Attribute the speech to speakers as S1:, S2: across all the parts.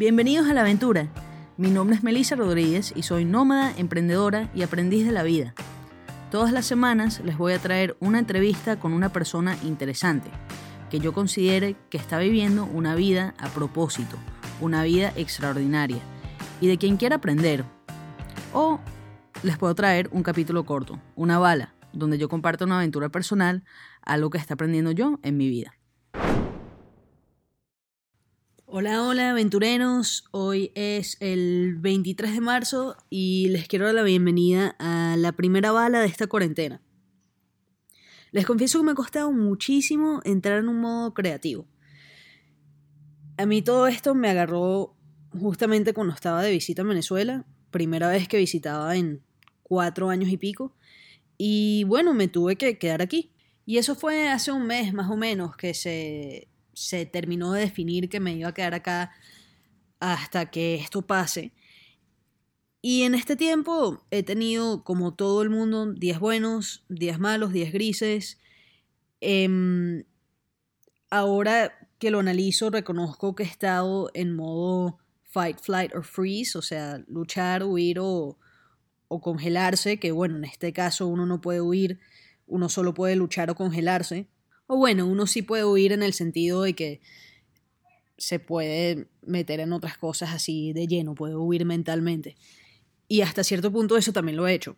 S1: Bienvenidos a la aventura. Mi nombre es Melissa Rodríguez y soy nómada, emprendedora y aprendiz de la vida. Todas las semanas les voy a traer una entrevista con una persona interesante, que yo considere que está viviendo una vida a propósito, una vida extraordinaria, y de quien quiera aprender. O les puedo traer un capítulo corto, una bala, donde yo comparto una aventura personal, algo que está aprendiendo yo en mi vida. Hola, hola aventureros, hoy es el 23 de marzo y les quiero dar la bienvenida a la primera bala de esta cuarentena. Les confieso que me ha costado muchísimo entrar en un modo creativo. A mí todo esto me agarró justamente cuando estaba de visita en Venezuela, primera vez que visitaba en cuatro años y pico, y bueno, me tuve que quedar aquí. Y eso fue hace un mes más o menos que se, se terminó de definir que me iba a quedar acá hasta que esto pase. Y en este tiempo he tenido, como todo el mundo, días buenos, días malos, días grises. Em, ahora que lo analizo, reconozco que he estado en modo fight, flight or freeze, o sea, luchar, huir o, o congelarse, que bueno, en este caso uno no puede huir, uno solo puede luchar o congelarse. O bueno, uno sí puede huir en el sentido de que se puede meter en otras cosas así de lleno, puede huir mentalmente. Y hasta cierto punto eso también lo he hecho.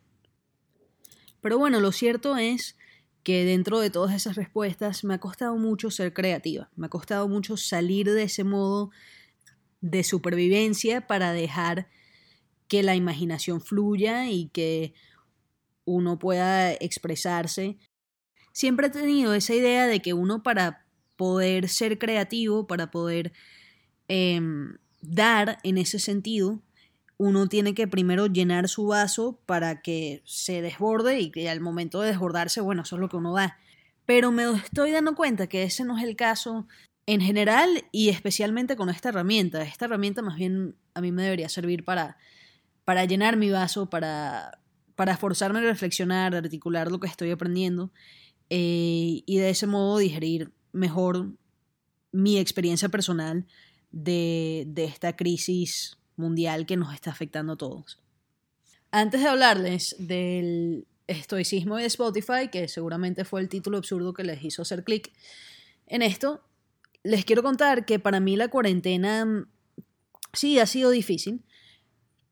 S1: Pero bueno, lo cierto es que dentro de todas esas respuestas me ha costado mucho ser creativa, me ha costado mucho salir de ese modo de supervivencia para dejar que la imaginación fluya y que uno pueda expresarse. Siempre he tenido esa idea de que uno para poder ser creativo, para poder em, dar en ese sentido, uno tiene que primero llenar su vaso para que se desborde y que al momento de desbordarse, bueno, eso es lo que uno da. Pero me estoy dando cuenta que ese no es el caso en general y especialmente con esta herramienta. Esta herramienta más bien a mí me debería servir para para llenar mi vaso, para, para forzarme a reflexionar, a articular lo que estoy aprendiendo eh, y de ese modo digerir mejor mi experiencia personal de, de esta crisis mundial que nos está afectando a todos. Antes de hablarles del estoicismo de Spotify, que seguramente fue el título absurdo que les hizo hacer clic en esto, les quiero contar que para mí la cuarentena sí ha sido difícil,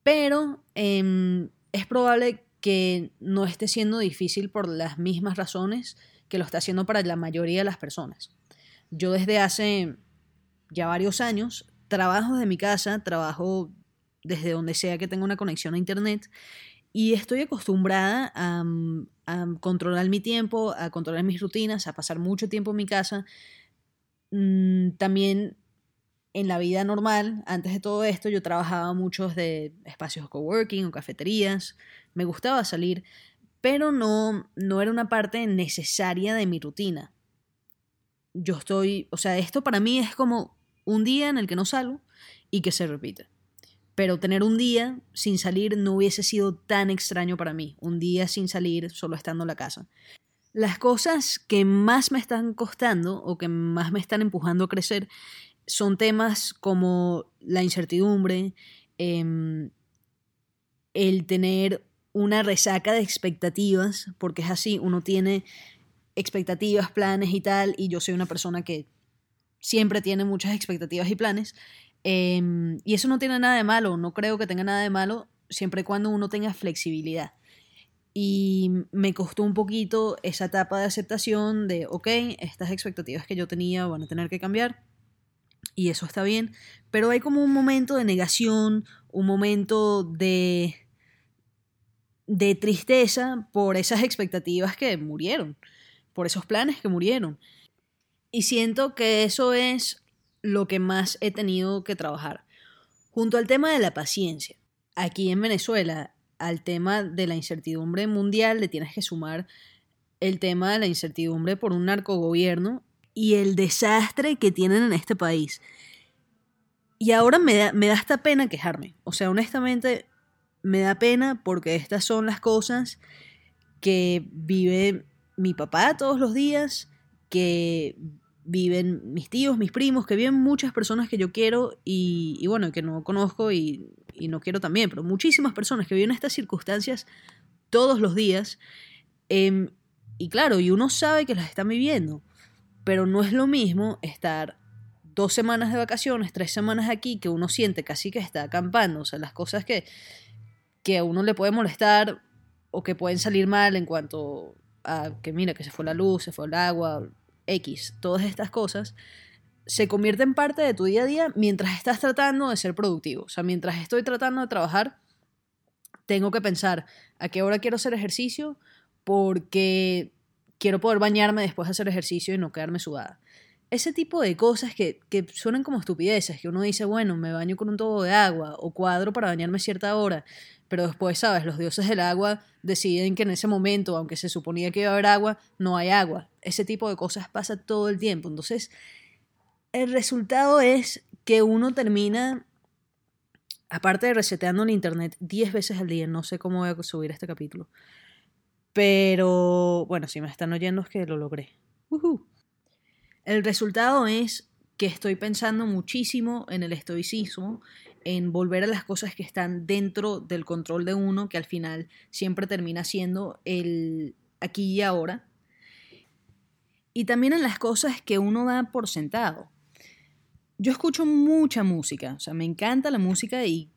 S1: pero em, es probable que no esté siendo difícil por las mismas razones que lo está haciendo para la mayoría de las personas. Yo desde hace ya varios años trabajo desde mi casa, trabajo desde donde sea que tenga una conexión a internet y estoy acostumbrada a, a, controlar mi tiempo, a controlar mis rutinas, a pasar mucho tiempo en mi casa. Mm, también en la vida normal, antes de todo esto, yo trabajaba muchos de espacios coworking o cafeterías, me gustaba salir, pero no, no era una parte necesaria de mi rutina. Yo estoy, o sea, esto para mí es como un día en el que no salgo y que se repite. Pero tener un día sin salir no hubiese sido tan extraño para mí, un día sin salir solo estando en la casa. Las cosas que más me están costando o que más me están empujando a crecer son temas como la incertidumbre, em, el tener una resaca de expectativas, porque es así, uno tiene expectativas, planes y tal, y yo soy una persona que siempre tiene muchas expectativas y planes, em, y eso no tiene nada de malo, no creo que tenga nada de malo, siempre y cuando uno tenga flexibilidad. Y me costó un poquito esa etapa de aceptación de, ok, estas expectativas que yo tenía van a tener que cambiar y eso está bien, pero hay como un momento de negación, un momento de de tristeza por esas expectativas que murieron, por esos planes que murieron. Y siento que eso es lo que más he tenido que trabajar. Junto al tema de la paciencia. Aquí en Venezuela, al tema de la incertidumbre mundial, le tienes que sumar el tema de la incertidumbre por un narcogobierno y el desastre que tienen en este país. Y ahora me da, me da hasta pena quejarme. O sea, honestamente, me da pena porque estas son las cosas que vive mi papá todos los días, que viven mis tíos, mis primos, que viven muchas personas que yo quiero y, bueno, que no conozco y, no quiero también, pero muchísimas personas que viven estas circunstancias todos los días. Em, y claro, y uno sabe que las están viviendo, pero no es lo mismo estar dos semanas de vacaciones, tres semanas aquí, que uno siente casi que está acampando, o sea, las cosas que, que a uno le puede molestar o que pueden salir mal en cuanto a que mira, que se fue la luz, se fue el agua, X, todas estas cosas, se convierten en parte de tu día a día mientras estás tratando de ser productivo. O sea, mientras estoy tratando de trabajar, tengo que pensar a qué hora quiero hacer ejercicio porque quiero poder bañarme después de hacer ejercicio y no quedarme sudada. Ese tipo de cosas que, que suenan como estupideces, que uno dice, bueno, me baño con un tubo de agua o cuadro para bañarme a cierta hora, pero después, ¿sabes? Los dioses del agua deciden que en ese momento, aunque se suponía que iba a haber agua, no hay agua. Ese tipo de cosas pasa todo el tiempo. Entonces, el resultado es que uno termina, aparte de reseteando el internet 10 veces al día, no sé cómo voy a subir este capítulo, pero bueno, si me están oyendo es que lo logré. El resultado es que estoy pensando muchísimo en el estoicismo en volver a las cosas que están dentro del control de uno, que al final siempre termina siendo el aquí y ahora. Y también en las cosas que uno da por sentado. Yo escucho mucha música, o sea, me encanta la música y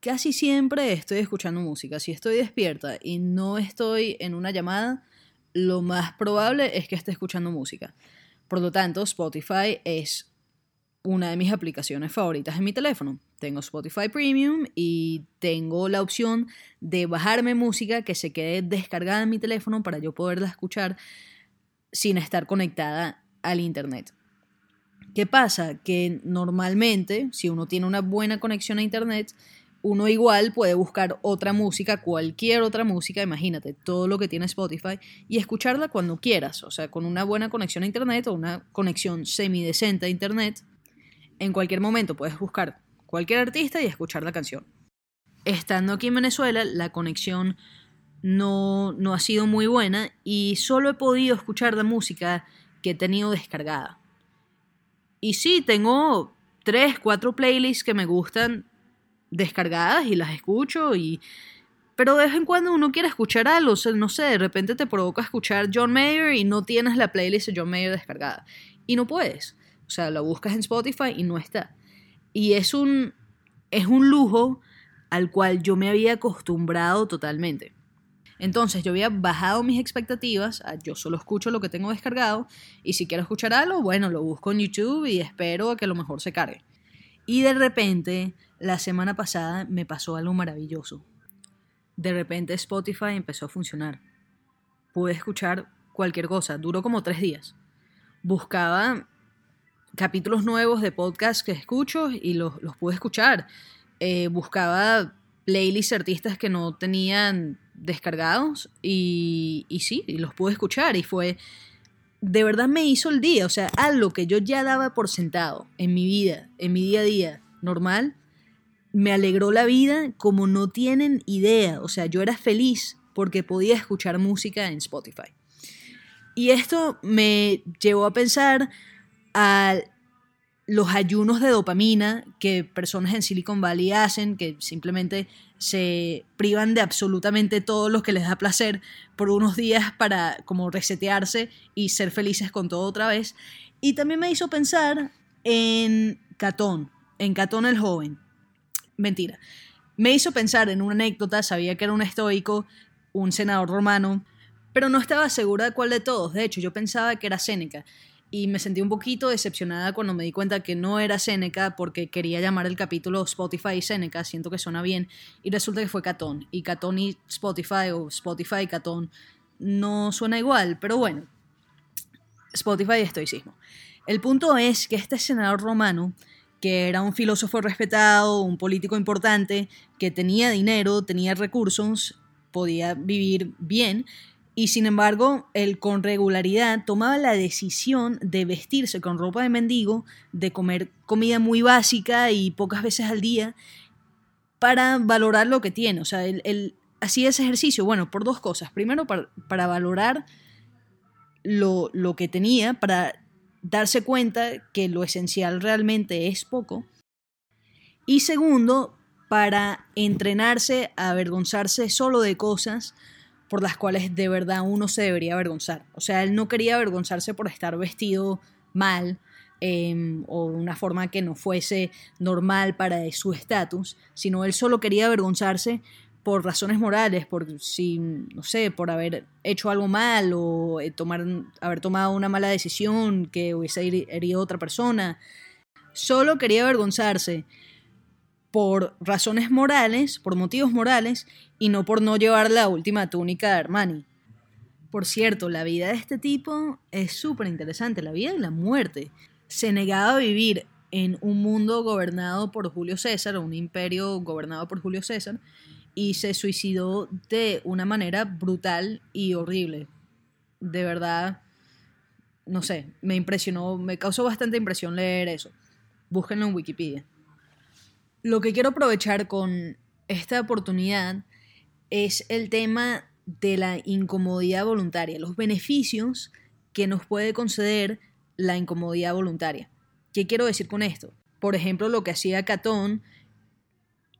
S1: casi siempre estoy escuchando música. Si estoy despierta y no estoy en una llamada, lo más probable es que esté escuchando música. Por lo tanto, Spotify es una de mis aplicaciones favoritas en mi teléfono. Tengo Spotify Premium y tengo la opción de bajarme música que se quede descargada en mi teléfono para yo poderla escuchar sin estar conectada al Internet. ¿Qué pasa? Que normalmente, si uno tiene una buena conexión a Internet, uno igual puede buscar otra música, cualquier otra música, imagínate, todo lo que tiene Spotify, y escucharla cuando quieras, o sea, con una buena conexión a Internet o una conexión semidecente a Internet, en cualquier momento puedes buscar cualquier artista y escuchar la canción. Estando aquí en Venezuela, la conexión no, no ha sido muy buena y solo he podido escuchar la música que he tenido descargada. Y sí, tengo tres, cuatro playlists que me gustan descargadas y las escucho y... Pero de vez en cuando uno quiere escuchar algo, no sé, de repente te provoca escuchar John Mayer y no tienes la playlist de John Mayer descargada. Y no puedes. O sea, lo buscas en Spotify y no está. Y es un, es un lujo al cual yo me había acostumbrado totalmente. Entonces yo había bajado mis expectativas, yo solo escucho lo que tengo descargado y si quiero escuchar algo, bueno, lo busco en YouTube y espero a que lo mejor se cargue. Y de repente, la semana pasada me pasó algo maravilloso. De repente Spotify empezó a funcionar. Pude escuchar cualquier cosa, duró como tres días. Buscaba capítulos nuevos de podcast que escucho y los, pude escuchar. Eh, buscaba playlists artistas que no tenían descargados y, y sí, los pude escuchar y fue, de verdad me hizo el día, o sea, algo que yo ya daba por sentado en mi vida, en mi día a día normal, me alegró la vida como no tienen idea, o sea, yo era feliz porque podía escuchar música en Spotify. Y esto me llevó a pensar a los ayunos de dopamina que personas en Silicon Valley hacen, que simplemente se privan de absolutamente todo lo que les da placer por unos días para como resetearse y ser felices con todo otra vez. Y también me hizo pensar en Catón, en Catón el joven. Mentira. Me hizo pensar en una anécdota, sabía que era un estoico, un senador romano, pero no estaba segura de cuál de todos. De hecho, yo pensaba que era Séneca y me sentí un poquito decepcionada cuando me di cuenta que no era Seneca porque quería llamar el capítulo Spotify y Seneca, siento que suena bien, y resulta que fue Catón, y Catón y Spotify o Spotify y Catón no suena igual, pero bueno, Spotify y estoicismo. El punto es que este senador romano, que era un filósofo respetado, un político importante, que tenía dinero, tenía recursos, podía vivir bien, y sin embargo, él con regularidad tomaba la decisión de vestirse con ropa de mendigo, de comer comida muy básica y pocas veces al día, para valorar lo que tiene. O sea, él, hacía ese ejercicio, bueno, por dos cosas. Primero, para, valorar lo, lo, que tenía, para darse cuenta que lo esencial realmente es poco. Y segundo, para entrenarse a avergonzarse solo de cosas por las cuales de verdad uno se debería avergonzar. O sea, él no quería avergonzarse por estar vestido mal em, o de una forma que no fuese normal para su estatus, sino él solo quería avergonzarse por razones morales, por si, no sé, por haber hecho algo mal o eh, haber tomado una mala decisión que hubiese herido a otra persona. Solo quería avergonzarse por razones morales, por motivos morales, y no por no llevar la última túnica de Armani. Por cierto, la vida de este tipo es súper interesante, la vida y la muerte. Se negaba a vivir en un mundo gobernado por Julio César, un imperio gobernado por Julio César, y se suicidó de una manera brutal y horrible. De verdad, no sé, me impresionó, me causó bastante impresión leer eso. Búsquenlo en Wikipedia. Lo que quiero aprovechar con esta oportunidad es el tema de la incomodidad voluntaria, los beneficios que nos puede conceder la incomodidad voluntaria. ¿Qué quiero decir con esto? Por ejemplo, lo que hacía Catón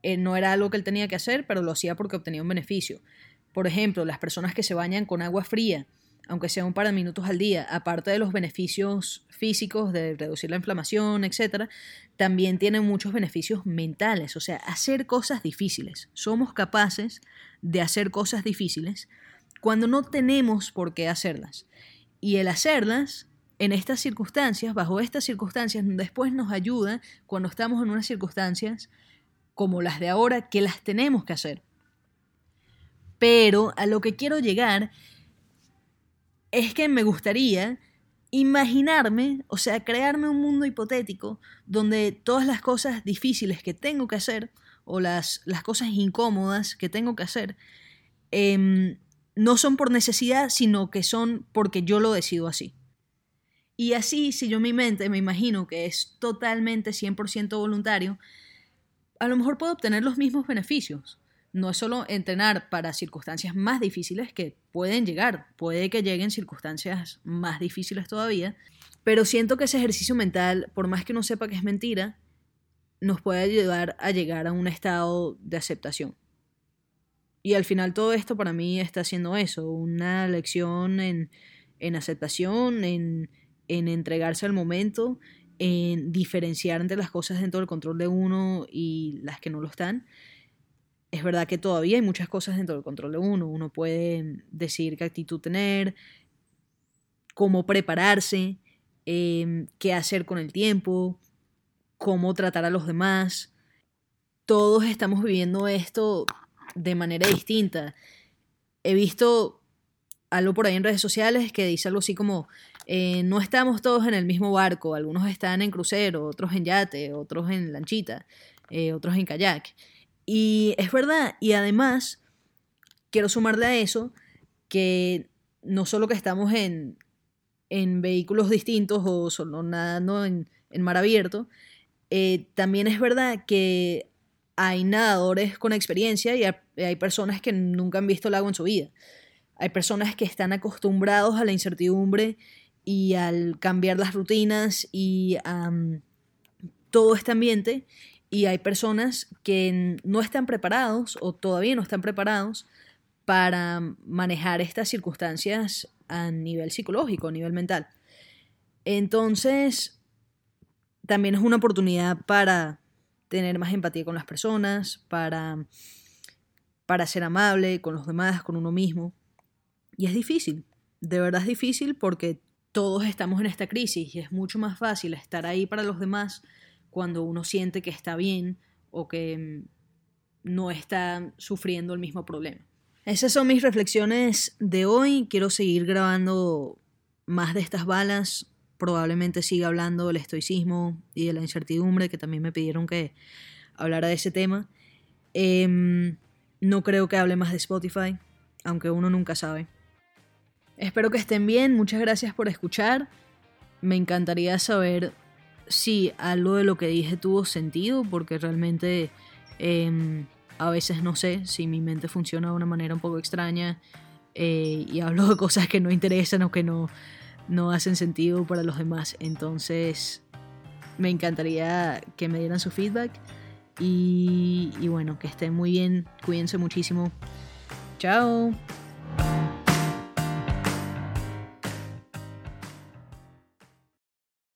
S1: eh, no era algo que él tenía que hacer, pero lo hacía porque obtenía un beneficio. Por ejemplo, las personas que se bañan con agua fría, aunque sea un par de minutos al día, aparte de los beneficios físicos de reducir la inflamación, etc., también tienen muchos beneficios mentales, o sea, hacer cosas difíciles. Somos capaces de hacer cosas difíciles cuando no tenemos por qué hacerlas. Y el hacerlas en estas circunstancias, bajo estas circunstancias, después nos ayuda cuando estamos en unas circunstancias como las de ahora que las tenemos que hacer. Pero a lo que quiero llegar es que me gustaría imaginarme, o sea, crearme un mundo hipotético donde todas las cosas difíciles que tengo que hacer o las, las cosas incómodas que tengo que hacer em, no son por necesidad, sino que son porque yo lo decido así. Y así, si yo en mi mente me imagino que es totalmente 100% voluntario, a lo mejor puedo obtener los mismos beneficios. No es solo entrenar para circunstancias más difíciles que pueden llegar, puede que lleguen circunstancias más difíciles todavía, pero siento que ese ejercicio mental, por más que uno sepa que es mentira, nos puede ayudar a llegar a un estado de aceptación. Y al final todo esto para mí está haciendo eso, una lección en, aceptación, en, en entregarse al momento en diferenciar entre las cosas dentro del control de uno y las que no lo están. Es verdad que todavía hay muchas cosas dentro del control de uno. Uno puede decir qué actitud tener, cómo prepararse, em, qué hacer con el tiempo, cómo tratar a los demás. Todos estamos viviendo esto de manera distinta. He visto algo por ahí en redes sociales que dice algo así como, eh, no estamos todos en el mismo barco, algunos están en crucero, otros en yate, otros en lanchita, eh, otros en kayak. Y es verdad, y además quiero sumarle a eso que no solo que estamos en, en vehículos distintos o solo nadando en, en mar abierto, eh, también es verdad que hay nadadores con experiencia y hay personas que nunca han visto el agua en su vida. Hay personas que están acostumbrados a la incertidumbre y al cambiar las rutinas y a todo este ambiente y hay personas que no están preparados o todavía no están preparados para manejar estas circunstancias a nivel psicológico, a nivel mental. Entonces, también es una oportunidad para tener más empatía con las personas, para, para ser amable con los demás, con uno mismo. Y es difícil, de verdad es difícil porque todos estamos en esta crisis y es mucho más fácil estar ahí para los demás cuando uno siente que está bien o que mm, no está sufriendo el mismo problema. Esas son mis reflexiones de hoy. Quiero seguir grabando más de estas balas. Probablemente siga hablando del estoicismo y de la incertidumbre, que también me pidieron que hablara de ese tema. Em, no creo que hable más de Spotify, aunque uno nunca sabe. Espero que estén bien, muchas gracias por escuchar. Me encantaría saber si algo de lo que dije tuvo sentido, porque realmente em, a veces no sé si mi mente funciona de una manera un poco extraña eh, y hablo de cosas que no interesan o que no, no hacen sentido para los demás. Entonces, me encantaría que me dieran su feedback. Y, y bueno, que estén muy bien. Cuídense muchísimo. Chao.